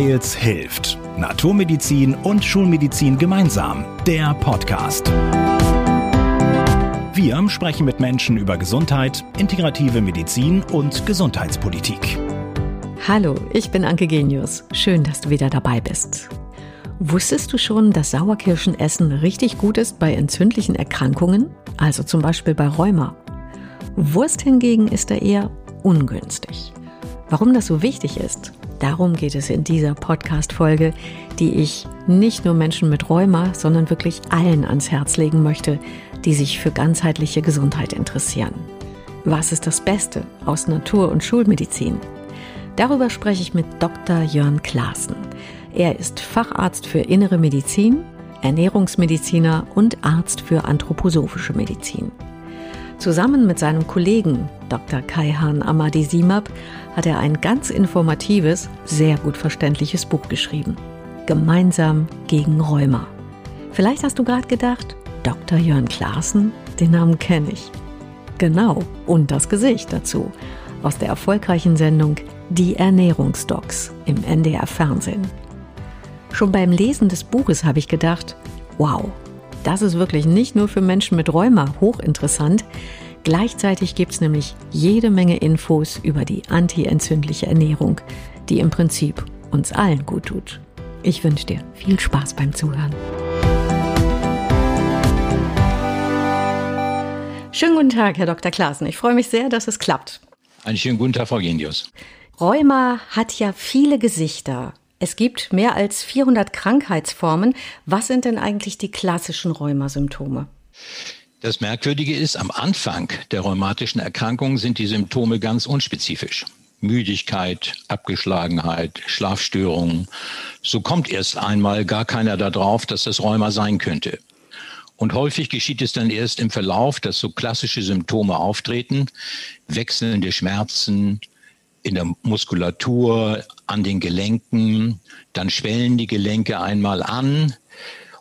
Weils hilft. Naturmedizin und Schulmedizin gemeinsam. Der Podcast. Wir sprechen mit Menschen über Gesundheit, integrative Medizin und Gesundheitspolitik. Hallo, ich bin Anke Genius. Schön, dass du wieder dabei bist. Wusstest du schon, dass Sauerkirschenessen richtig gut ist bei entzündlichen Erkrankungen, also zum Beispiel bei Rheuma? Wurst hingegen ist da eher ungünstig. Warum das so wichtig ist, darum geht es in dieser Podcast-Folge, die ich nicht nur Menschen mit Rheuma, sondern wirklich allen ans Herz legen möchte, die sich für ganzheitliche Gesundheit interessieren. Was ist das Beste aus Natur- und Schulmedizin? Darüber spreche ich mit Dr. Jörn Klaassen. Er ist Facharzt für Innere Medizin, Ernährungsmediziner und Arzt für anthroposophische Medizin. Zusammen mit seinem Kollegen Dr. Kaihan Amadisimab hat er ein ganz informatives, sehr gut verständliches Buch geschrieben. Gemeinsam gegen Rheuma. Vielleicht hast du gerade gedacht, Dr. Jörn Klaassen, den Namen kenne ich. Genau, und das Gesicht dazu. Aus der erfolgreichen Sendung Die Ernährungsdocs im NDR Fernsehen. Schon beim Lesen des Buches habe ich gedacht, wow, das ist wirklich nicht nur für Menschen mit Rheuma hochinteressant. Gleichzeitig gibt es nämlich jede Menge Infos über die antientzündliche Ernährung, die im Prinzip uns allen gut tut. Ich wünsche dir viel Spaß beim Zuhören. Schönen guten Tag, Herr Dr. Klaassen. Ich freue mich sehr, dass es klappt. Einen schönen guten Tag, Frau Genius. Rheuma hat ja viele Gesichter. Es gibt mehr als 400 Krankheitsformen. Was sind denn eigentlich die klassischen Rheumasymptome? Das Merkwürdige ist, am Anfang der rheumatischen Erkrankung sind die Symptome ganz unspezifisch. Müdigkeit, Abgeschlagenheit, Schlafstörungen. So kommt erst einmal gar keiner darauf, dass das Rheuma sein könnte. Und häufig geschieht es dann erst im Verlauf, dass so klassische Symptome auftreten, wechselnde Schmerzen, in der Muskulatur, an den Gelenken, dann schwellen die Gelenke einmal an.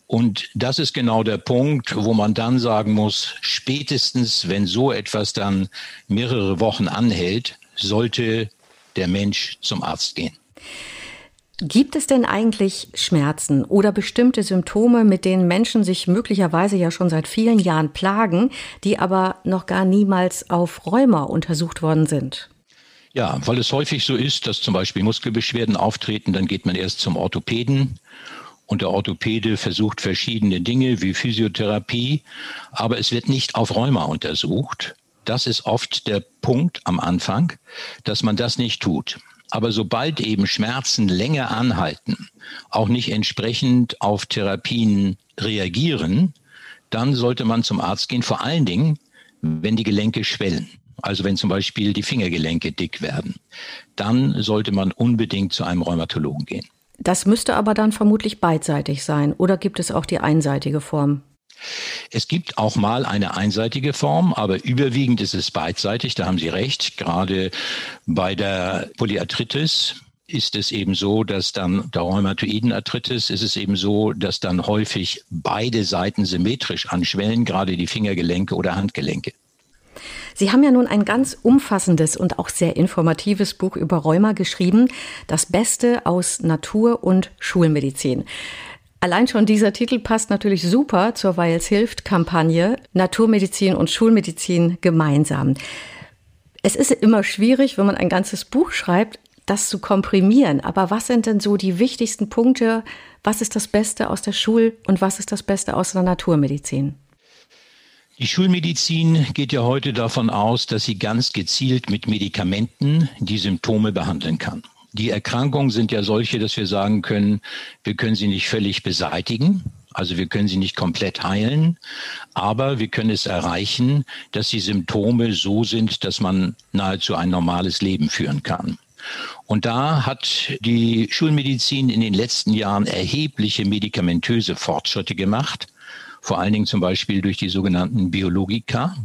Und das ist genau der Punkt, wo man dann sagen muss, spätestens wenn so etwas dann mehrere Wochen anhält, sollte der Mensch zum Arzt gehen. Gibt es denn eigentlich Schmerzen oder bestimmte Symptome, mit denen Menschen sich möglicherweise ja schon seit vielen Jahren plagen, die aber noch gar niemals auf Rheuma untersucht worden sind? Ja, weil es häufig so ist, dass zum Beispiel Muskelbeschwerden auftreten, dann geht man erst zum Orthopäden und der Orthopäde versucht verschiedene Dinge wie Physiotherapie, aber es wird nicht auf Rheuma untersucht. Das ist oft der Punkt am Anfang, dass man das nicht tut. Aber sobald eben Schmerzen länger anhalten, auch nicht entsprechend auf Therapien reagieren, dann sollte man zum Arzt gehen, vor allen Dingen, wenn die Gelenke schwellen. Also wenn zum Beispiel die Fingergelenke dick werden, dann sollte man unbedingt zu einem Rheumatologen gehen. Das müsste aber dann vermutlich beidseitig sein. Oder gibt es auch die einseitige Form? Es gibt auch mal eine einseitige Form, aber überwiegend ist es beidseitig, da haben Sie recht. Gerade bei der Polyarthritis ist es eben so, dass dann der Rheumatoidenarthritis ist es eben so, dass dann häufig beide Seiten symmetrisch anschwellen, gerade die Fingergelenke oder Handgelenke. Sie haben ja nun ein ganz umfassendes und auch sehr informatives Buch über Rheuma geschrieben, das Beste aus Natur- und Schulmedizin. Allein schon dieser Titel passt natürlich super zur Weils hilft Kampagne Naturmedizin und Schulmedizin gemeinsam. Es ist immer schwierig, wenn man ein ganzes Buch schreibt, das zu komprimieren. Aber was sind denn so die wichtigsten Punkte? Was ist das Beste aus der Schul- und was ist das Beste aus der Naturmedizin? Die Schulmedizin geht ja heute davon aus, dass sie ganz gezielt mit Medikamenten die Symptome behandeln kann. Die Erkrankungen sind ja solche, dass wir sagen können, wir können sie nicht völlig beseitigen, also wir können sie nicht komplett heilen, aber wir können es erreichen, dass die Symptome so sind, dass man nahezu ein normales Leben führen kann. Und da hat die Schulmedizin in den letzten Jahren erhebliche medikamentöse Fortschritte gemacht vor allen Dingen zum Beispiel durch die sogenannten Biologika.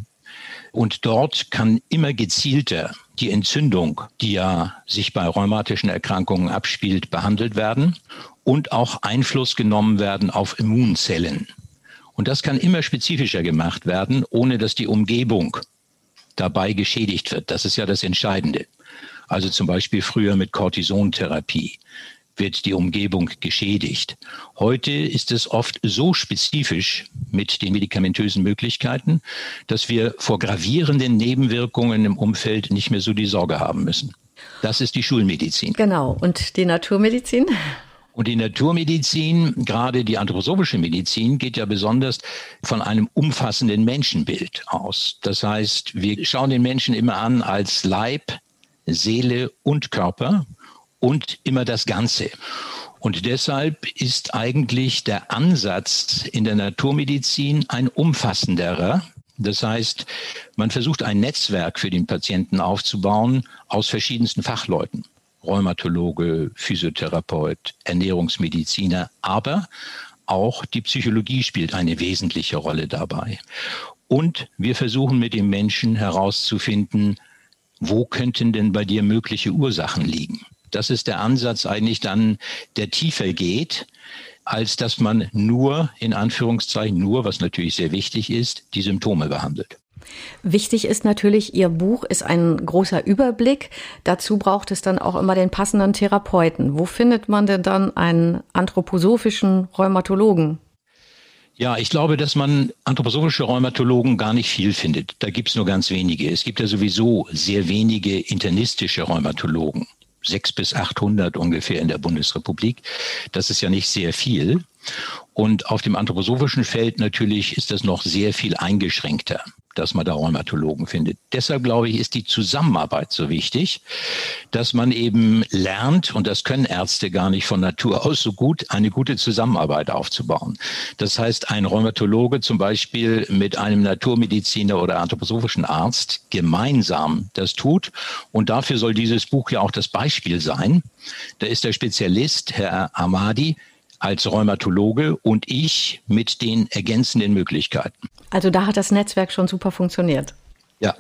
Und dort kann immer gezielter die Entzündung, die ja sich bei rheumatischen Erkrankungen abspielt, behandelt werden und auch Einfluss genommen werden auf Immunzellen. Und das kann immer spezifischer gemacht werden, ohne dass die Umgebung dabei geschädigt wird. Das ist ja das Entscheidende. Also zum Beispiel früher mit Cortisontherapie wird die Umgebung geschädigt. Heute ist es oft so spezifisch mit den medikamentösen Möglichkeiten, dass wir vor gravierenden Nebenwirkungen im Umfeld nicht mehr so die Sorge haben müssen. Das ist die Schulmedizin. Genau. Und die Naturmedizin? Und die Naturmedizin, gerade die anthroposophische Medizin, geht ja besonders von einem umfassenden Menschenbild aus. Das heißt, wir schauen den Menschen immer an als Leib, Seele und Körper und immer das Ganze. Und deshalb ist eigentlich der Ansatz in der Naturmedizin ein umfassenderer. Das heißt, man versucht ein Netzwerk für den Patienten aufzubauen aus verschiedensten Fachleuten. Rheumatologe, Physiotherapeut, Ernährungsmediziner, aber auch die Psychologie spielt eine wesentliche Rolle dabei. Und wir versuchen mit dem Menschen herauszufinden, wo könnten denn bei dir mögliche Ursachen liegen? Das ist der Ansatz eigentlich dann, der tiefer geht, als dass man nur, in Anführungszeichen, nur, was natürlich sehr wichtig ist, die Symptome behandelt. Wichtig ist natürlich, Ihr Buch ist ein großer Überblick. Dazu braucht es dann auch immer den passenden Therapeuten. Wo findet man denn dann einen anthroposophischen Rheumatologen? Ja, ich glaube, dass man anthroposophische Rheumatologen gar nicht viel findet. Da gibt es nur ganz wenige. Es gibt ja sowieso sehr wenige internistische Rheumatologen sechs bis achthundert ungefähr in der Bundesrepublik. Das ist ja nicht sehr viel. Und auf dem anthroposophischen Feld natürlich ist das noch sehr viel eingeschränkter dass man da Rheumatologen findet. Deshalb glaube ich, ist die Zusammenarbeit so wichtig, dass man eben lernt, und das können Ärzte gar nicht von Natur aus so gut, eine gute Zusammenarbeit aufzubauen. Das heißt, ein Rheumatologe zum Beispiel mit einem Naturmediziner oder anthroposophischen Arzt gemeinsam das tut. Und dafür soll dieses Buch ja auch das Beispiel sein. Da ist der Spezialist, Herr Amadi, als Rheumatologe und ich mit den ergänzenden Möglichkeiten. Also da hat das Netzwerk schon super funktioniert. Ja.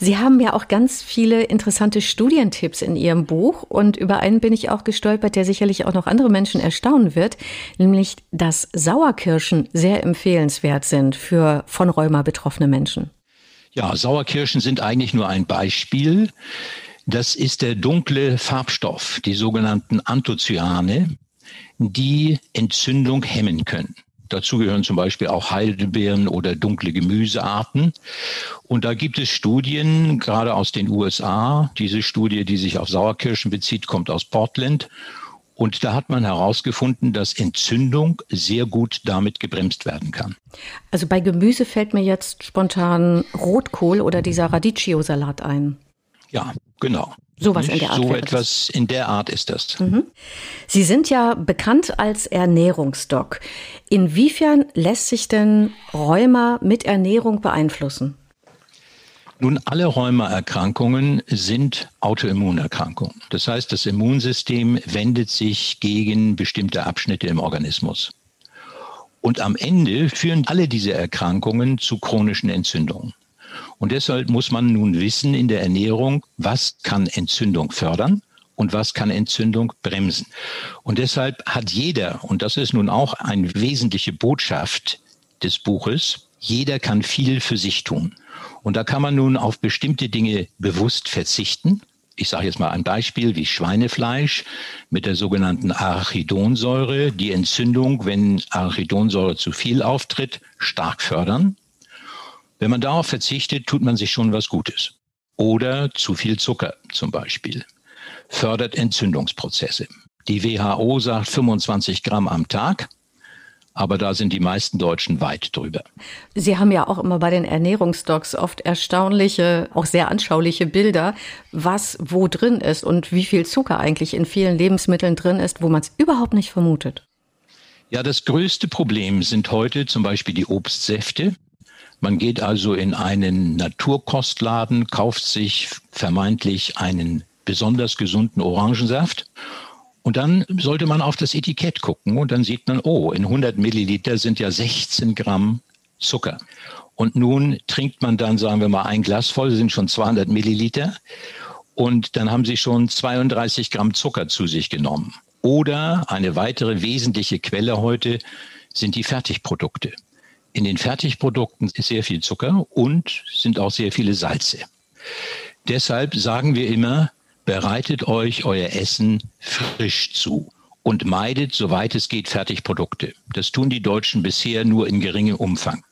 Sie haben ja auch ganz viele interessante Studientipps in Ihrem Buch und über einen bin ich auch gestolpert, der sicherlich auch noch andere Menschen erstaunen wird, nämlich dass Sauerkirschen sehr empfehlenswert sind für von Rheuma betroffene Menschen. Ja, Sauerkirschen sind eigentlich nur ein Beispiel. Das ist der dunkle Farbstoff, die sogenannten Anthocyane die Entzündung hemmen können. Dazu gehören zum Beispiel auch Heidelbeeren oder dunkle Gemüsearten. Und da gibt es Studien, gerade aus den USA. Diese Studie, die sich auf Sauerkirschen bezieht, kommt aus Portland. Und da hat man herausgefunden, dass Entzündung sehr gut damit gebremst werden kann. Also bei Gemüse fällt mir jetzt spontan Rotkohl oder dieser Radicchio-Salat ein. Ja, genau. Sowas in der Art. So etwas in der Art ist das. Mhm. Sie sind ja bekannt als Ernährungsdoc. Inwiefern lässt sich denn Rheuma mit Ernährung beeinflussen? Nun, alle Rheumaerkrankungen sind Autoimmunerkrankungen. Das heißt, das Immunsystem wendet sich gegen bestimmte Abschnitte im Organismus. Und am Ende führen alle diese Erkrankungen zu chronischen Entzündungen. Und deshalb muss man nun wissen in der Ernährung, was kann Entzündung fördern und was kann Entzündung bremsen. Und deshalb hat jeder, und das ist nun auch eine wesentliche Botschaft des Buches, jeder kann viel für sich tun. Und da kann man nun auf bestimmte Dinge bewusst verzichten. Ich sage jetzt mal ein Beispiel wie Schweinefleisch mit der sogenannten Arachidonsäure, die Entzündung, wenn Arachidonsäure zu viel auftritt, stark fördern. Wenn man darauf verzichtet, tut man sich schon was Gutes. Oder zu viel Zucker zum Beispiel fördert Entzündungsprozesse. Die WHO sagt 25 Gramm am Tag, aber da sind die meisten Deutschen weit drüber. Sie haben ja auch immer bei den Ernährungsdocs oft erstaunliche, auch sehr anschauliche Bilder, was wo drin ist und wie viel Zucker eigentlich in vielen Lebensmitteln drin ist, wo man es überhaupt nicht vermutet. Ja, das größte Problem sind heute zum Beispiel die Obstsäfte. Man geht also in einen Naturkostladen, kauft sich vermeintlich einen besonders gesunden Orangensaft und dann sollte man auf das Etikett gucken und dann sieht man, oh, in 100 Milliliter sind ja 16 Gramm Zucker. Und nun trinkt man dann, sagen wir mal, ein Glas voll, sind schon 200 Milliliter. Und dann haben Sie schon 32 Gramm Zucker zu sich genommen. Oder eine weitere wesentliche Quelle heute sind die Fertigprodukte. In den Fertigprodukten ist sehr viel Zucker und sind auch sehr viele Salze. Deshalb sagen wir immer, bereitet euch euer Essen frisch zu und meidet, soweit es geht, Fertigprodukte. Das tun die Deutschen bisher nur in geringem Umfang.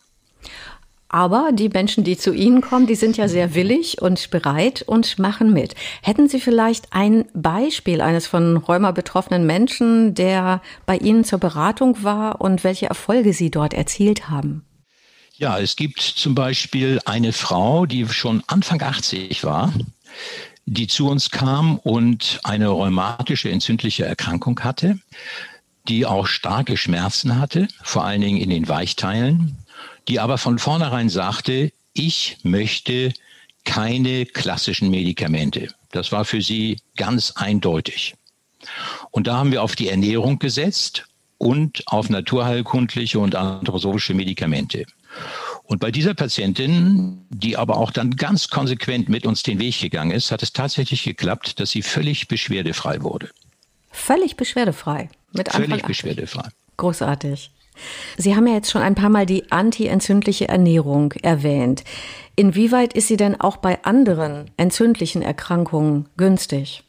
Aber die Menschen, die zu Ihnen kommen, die sind ja sehr willig und bereit und machen mit. Hätten Sie vielleicht ein Beispiel eines von Rheuma betroffenen Menschen, der bei Ihnen zur Beratung war und welche Erfolge Sie dort erzielt haben? Ja, es gibt zum Beispiel eine Frau, die schon Anfang 80 war, die zu uns kam und eine rheumatische entzündliche Erkrankung hatte, die auch starke Schmerzen hatte, vor allen Dingen in den Weichteilen, die aber von vornherein sagte, ich möchte keine klassischen Medikamente. Das war für sie ganz eindeutig. Und da haben wir auf die Ernährung gesetzt und auf naturheilkundliche und anthroposophische Medikamente. Und bei dieser Patientin, die aber auch dann ganz konsequent mit uns den Weg gegangen ist, hat es tatsächlich geklappt, dass sie völlig beschwerdefrei wurde. Völlig beschwerdefrei. Mit Anfang völlig beschwerdefrei. Großartig. Sie haben ja jetzt schon ein paar Mal die antientzündliche Ernährung erwähnt. Inwieweit ist sie denn auch bei anderen entzündlichen Erkrankungen günstig?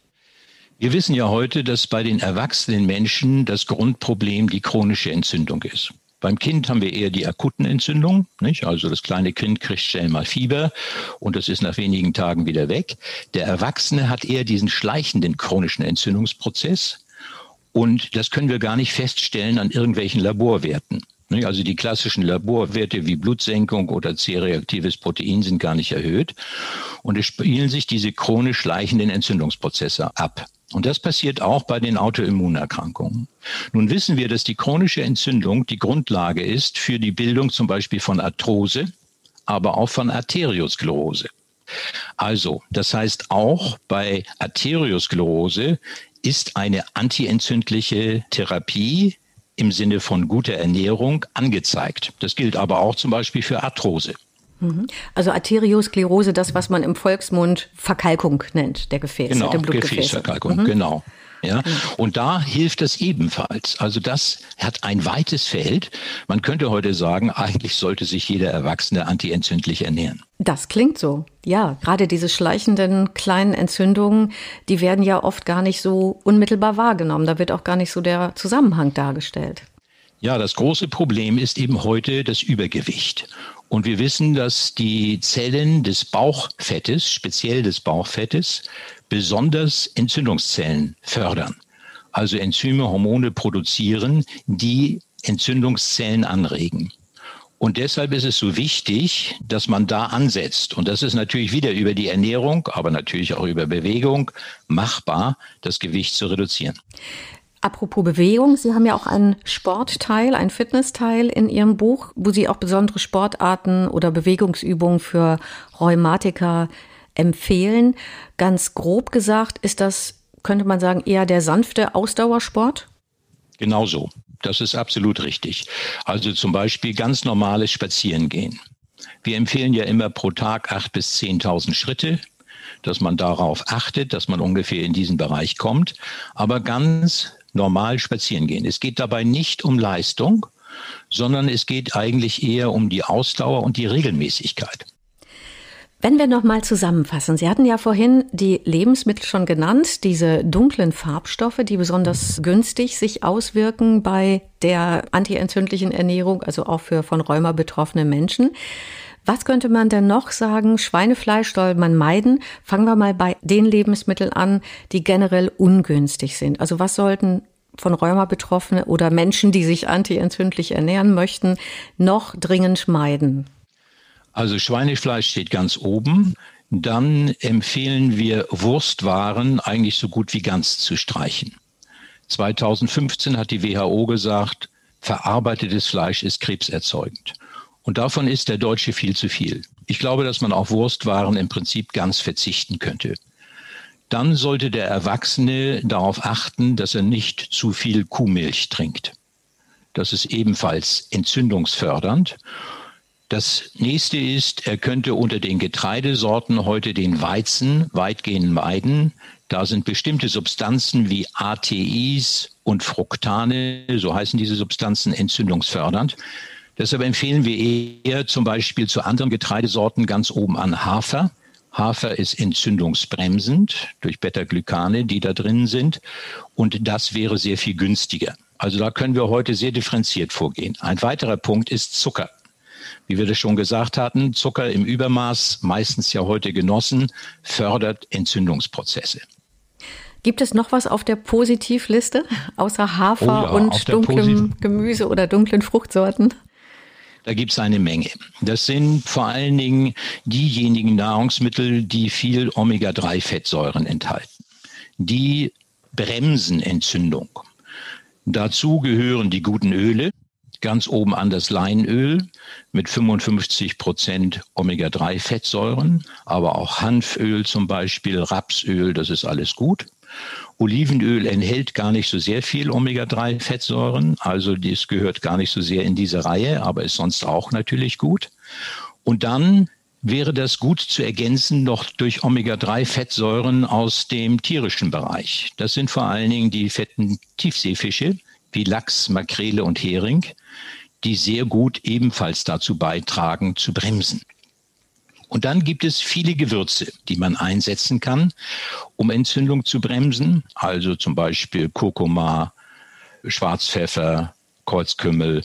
Wir wissen ja heute, dass bei den erwachsenen Menschen das Grundproblem die chronische Entzündung ist. Beim Kind haben wir eher die akuten Entzündungen, nicht? Also das kleine Kind kriegt schnell mal Fieber und das ist nach wenigen Tagen wieder weg. Der Erwachsene hat eher diesen schleichenden chronischen Entzündungsprozess und das können wir gar nicht feststellen an irgendwelchen Laborwerten. Also die klassischen Laborwerte wie Blutsenkung oder C-reaktives Protein sind gar nicht erhöht. Und es spielen sich diese chronisch schleichenden Entzündungsprozesse ab. Und das passiert auch bei den Autoimmunerkrankungen. Nun wissen wir, dass die chronische Entzündung die Grundlage ist für die Bildung zum Beispiel von Arthrose, aber auch von Arteriosklerose. Also, das heißt auch bei Arteriosklerose ist eine antientzündliche Therapie im Sinne von guter Ernährung angezeigt. Das gilt aber auch zum Beispiel für Arthrose. Mhm. Also Arteriosklerose, das, was man im Volksmund Verkalkung nennt, der Gefäße, genau, der Blutgefäße. Gefäßverkalkung, mhm. genau. Ja, und da hilft es ebenfalls. Also das hat ein weites Feld. Man könnte heute sagen, eigentlich sollte sich jeder Erwachsene antientzündlich ernähren. Das klingt so. Ja, gerade diese schleichenden kleinen Entzündungen, die werden ja oft gar nicht so unmittelbar wahrgenommen. Da wird auch gar nicht so der Zusammenhang dargestellt. Ja, das große Problem ist eben heute das Übergewicht. Und wir wissen, dass die Zellen des Bauchfettes, speziell des Bauchfettes, besonders Entzündungszellen fördern. Also Enzyme, Hormone produzieren, die Entzündungszellen anregen. Und deshalb ist es so wichtig, dass man da ansetzt. Und das ist natürlich wieder über die Ernährung, aber natürlich auch über Bewegung machbar, das Gewicht zu reduzieren. Apropos Bewegung, Sie haben ja auch einen Sportteil, einen Fitnessteil in Ihrem Buch, wo Sie auch besondere Sportarten oder Bewegungsübungen für Rheumatiker empfehlen. Ganz grob gesagt ist das, könnte man sagen, eher der sanfte Ausdauersport? Genau so. Das ist absolut richtig. Also zum Beispiel ganz normales Spazierengehen. Wir empfehlen ja immer pro Tag acht bis zehntausend Schritte dass man darauf achtet, dass man ungefähr in diesen Bereich kommt, aber ganz normal spazieren gehen. Es geht dabei nicht um Leistung, sondern es geht eigentlich eher um die Ausdauer und die Regelmäßigkeit. Wenn wir nochmal zusammenfassen, Sie hatten ja vorhin die Lebensmittel schon genannt, diese dunklen Farbstoffe, die besonders günstig sich auswirken bei der antientzündlichen Ernährung, also auch für von Rheuma betroffene Menschen. Was könnte man denn noch sagen? Schweinefleisch soll man meiden. Fangen wir mal bei den Lebensmitteln an, die generell ungünstig sind. Also was sollten von Rheuma Betroffene oder Menschen, die sich antientzündlich ernähren möchten, noch dringend meiden? Also Schweinefleisch steht ganz oben. Dann empfehlen wir Wurstwaren eigentlich so gut wie ganz zu streichen. 2015 hat die WHO gesagt, verarbeitetes Fleisch ist krebserzeugend. Und davon ist der Deutsche viel zu viel. Ich glaube, dass man auf Wurstwaren im Prinzip ganz verzichten könnte. Dann sollte der Erwachsene darauf achten, dass er nicht zu viel Kuhmilch trinkt. Das ist ebenfalls entzündungsfördernd. Das nächste ist, er könnte unter den Getreidesorten heute den Weizen weitgehend meiden. Da sind bestimmte Substanzen wie ATIs und Fructane, so heißen diese Substanzen, entzündungsfördernd. Deshalb empfehlen wir eher zum Beispiel zu anderen Getreidesorten ganz oben an Hafer. Hafer ist entzündungsbremsend durch Beta-Glykane, die da drin sind. Und das wäre sehr viel günstiger. Also da können wir heute sehr differenziert vorgehen. Ein weiterer Punkt ist Zucker. Wie wir das schon gesagt hatten, Zucker im Übermaß, meistens ja heute genossen, fördert Entzündungsprozesse. Gibt es noch was auf der Positivliste außer Hafer oh ja, und dunklem Gemüse oder dunklen Fruchtsorten? Da gibt es eine Menge. Das sind vor allen Dingen diejenigen Nahrungsmittel, die viel Omega-3-Fettsäuren enthalten. Die bremsen Entzündung. Dazu gehören die guten Öle, ganz oben an das Leinöl mit 55 Prozent Omega-3-Fettsäuren, aber auch Hanföl zum Beispiel, Rapsöl, das ist alles gut. Olivenöl enthält gar nicht so sehr viel Omega-3-Fettsäuren, also dies gehört gar nicht so sehr in diese Reihe, aber ist sonst auch natürlich gut. Und dann wäre das gut zu ergänzen noch durch Omega-3-Fettsäuren aus dem tierischen Bereich. Das sind vor allen Dingen die fetten Tiefseefische wie Lachs, Makrele und Hering, die sehr gut ebenfalls dazu beitragen zu bremsen. Und dann gibt es viele Gewürze, die man einsetzen kann, um Entzündung zu bremsen. Also zum Beispiel Kurkuma, Schwarzpfeffer, Kreuzkümmel,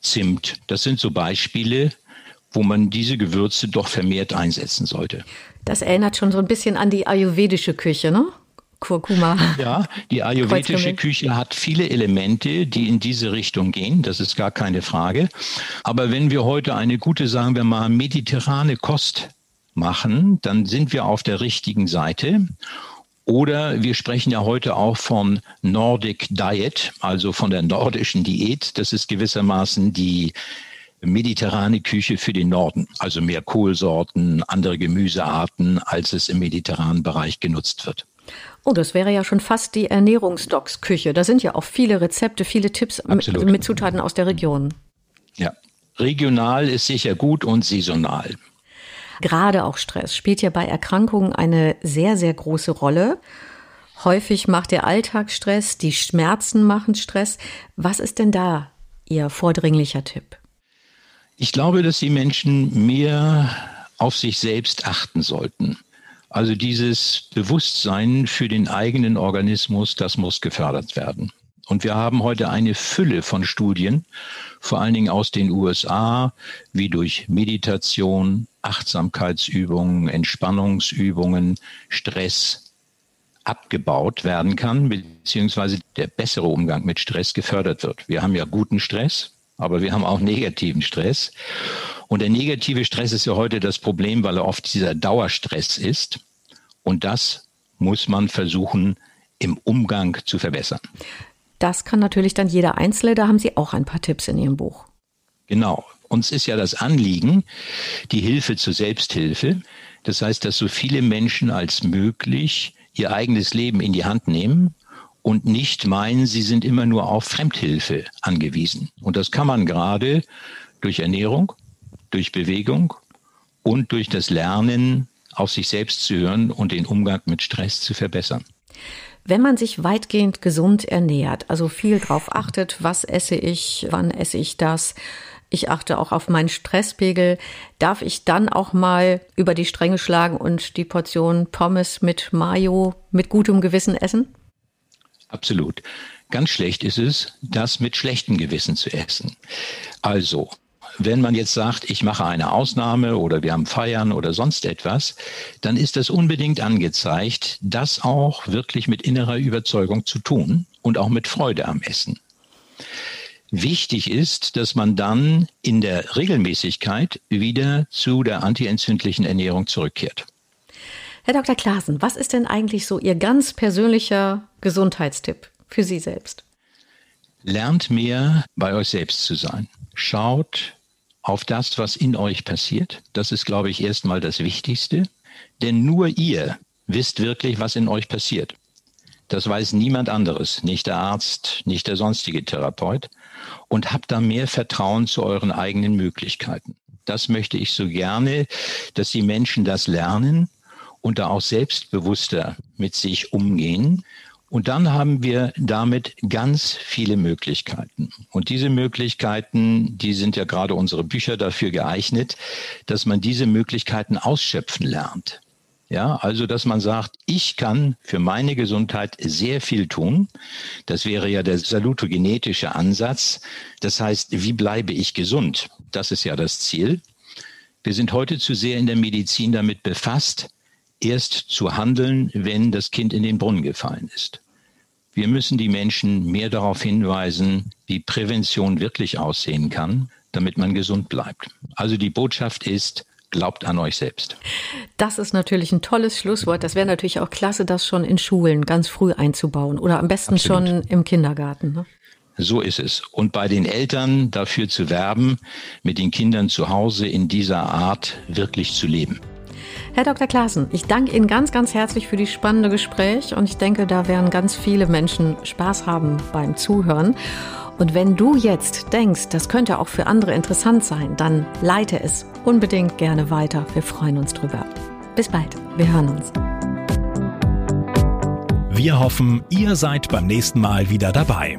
Zimt. Das sind so Beispiele, wo man diese Gewürze doch vermehrt einsetzen sollte. Das erinnert schon so ein bisschen an die ayurvedische Küche, ne? Kurkuma. Ja, die ayurvedische Küche hat viele Elemente, die in diese Richtung gehen. Das ist gar keine Frage. Aber wenn wir heute eine gute, sagen wir mal, mediterrane Kost machen, dann sind wir auf der richtigen Seite. Oder wir sprechen ja heute auch von Nordic Diet, also von der nordischen Diät. Das ist gewissermaßen die mediterrane Küche für den Norden, also mehr Kohlsorten, andere Gemüsearten, als es im mediterranen Bereich genutzt wird. Oh, das wäre ja schon fast die Ernährungsdocs-Küche. Da sind ja auch viele Rezepte, viele Tipps mit, mit Zutaten aus der Region. Ja, regional ist sicher gut und saisonal. Gerade auch Stress spielt ja bei Erkrankungen eine sehr, sehr große Rolle. Häufig macht der Alltagsstress, die Schmerzen machen Stress. Was ist denn da Ihr vordringlicher Tipp? Ich glaube, dass die Menschen mehr auf sich selbst achten sollten. Also dieses Bewusstsein für den eigenen Organismus, das muss gefördert werden. Und wir haben heute eine Fülle von Studien, vor allen Dingen aus den USA, wie durch Meditation, Achtsamkeitsübungen, Entspannungsübungen, Stress abgebaut werden kann, beziehungsweise der bessere Umgang mit Stress gefördert wird. Wir haben ja guten Stress, aber wir haben auch negativen Stress. Und der negative Stress ist ja heute das Problem, weil er oft dieser Dauerstress ist. Und das muss man versuchen, im Umgang zu verbessern. Das kann natürlich dann jeder Einzelne. Da haben Sie auch ein paar Tipps in Ihrem Buch. Genau. Uns ist ja das Anliegen, die Hilfe zur Selbsthilfe. Das heißt, dass so viele Menschen als möglich ihr eigenes Leben in die Hand nehmen und nicht meinen, sie sind immer nur auf Fremdhilfe angewiesen. Und das kann man gerade durch Ernährung, durch Bewegung und durch das Lernen auf sich selbst zu hören und den Umgang mit Stress zu verbessern. Wenn man sich weitgehend gesund ernährt, also viel drauf achtet, was esse ich, wann esse ich das, ich achte auch auf meinen Stresspegel, darf ich dann auch mal über die Stränge schlagen und die Portion Pommes mit Mayo mit gutem Gewissen essen? Absolut. Ganz schlecht ist es, das mit schlechtem Gewissen zu essen. Also, wenn man jetzt sagt, ich mache eine Ausnahme oder wir haben Feiern oder sonst etwas, dann ist das unbedingt angezeigt, das auch wirklich mit innerer Überzeugung zu tun und auch mit Freude am Essen. Wichtig ist, dass man dann in der Regelmäßigkeit wieder zu der antientzündlichen Ernährung zurückkehrt. Herr Dr. Klaasen, was ist denn eigentlich so Ihr ganz persönlicher Gesundheitstipp für Sie selbst? Lernt mehr bei euch selbst zu sein. Schaut auf das, was in euch passiert. Das ist, glaube ich, erstmal das Wichtigste. Denn nur ihr wisst wirklich, was in euch passiert. Das weiß niemand anderes, nicht der Arzt, nicht der sonstige Therapeut. Und habt da mehr Vertrauen zu euren eigenen Möglichkeiten. Das möchte ich so gerne, dass die Menschen das lernen und da auch selbstbewusster mit sich umgehen und dann haben wir damit ganz viele Möglichkeiten. Und diese Möglichkeiten, die sind ja gerade unsere Bücher dafür geeignet, dass man diese Möglichkeiten ausschöpfen lernt. Ja, also, dass man sagt, ich kann für meine Gesundheit sehr viel tun. Das wäre ja der salutogenetische Ansatz. Das heißt, wie bleibe ich gesund? Das ist ja das Ziel. Wir sind heute zu sehr in der Medizin damit befasst, erst zu handeln, wenn das Kind in den Brunnen gefallen ist. Wir müssen die Menschen mehr darauf hinweisen, wie Prävention wirklich aussehen kann, damit man gesund bleibt. Also die Botschaft ist, Glaubt an euch selbst. Das ist natürlich ein tolles Schlusswort. Das wäre natürlich auch klasse, das schon in Schulen ganz früh einzubauen oder am besten Absolut. schon im Kindergarten. Ne? So ist es. Und bei den Eltern dafür zu werben, mit den Kindern zu Hause in dieser Art wirklich zu leben. Herr Dr. Klaassen, ich danke Ihnen ganz, ganz herzlich für die spannende Gespräch und ich denke, da werden ganz viele Menschen Spaß haben beim Zuhören. Und wenn du jetzt denkst, das könnte auch für andere interessant sein, dann leite es unbedingt gerne weiter. Wir freuen uns drüber. Bis bald. Wir hören uns. Wir hoffen, ihr seid beim nächsten Mal wieder dabei.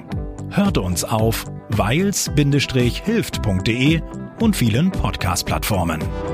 Hört uns auf weils-hilft.de und vielen Podcast-Plattformen.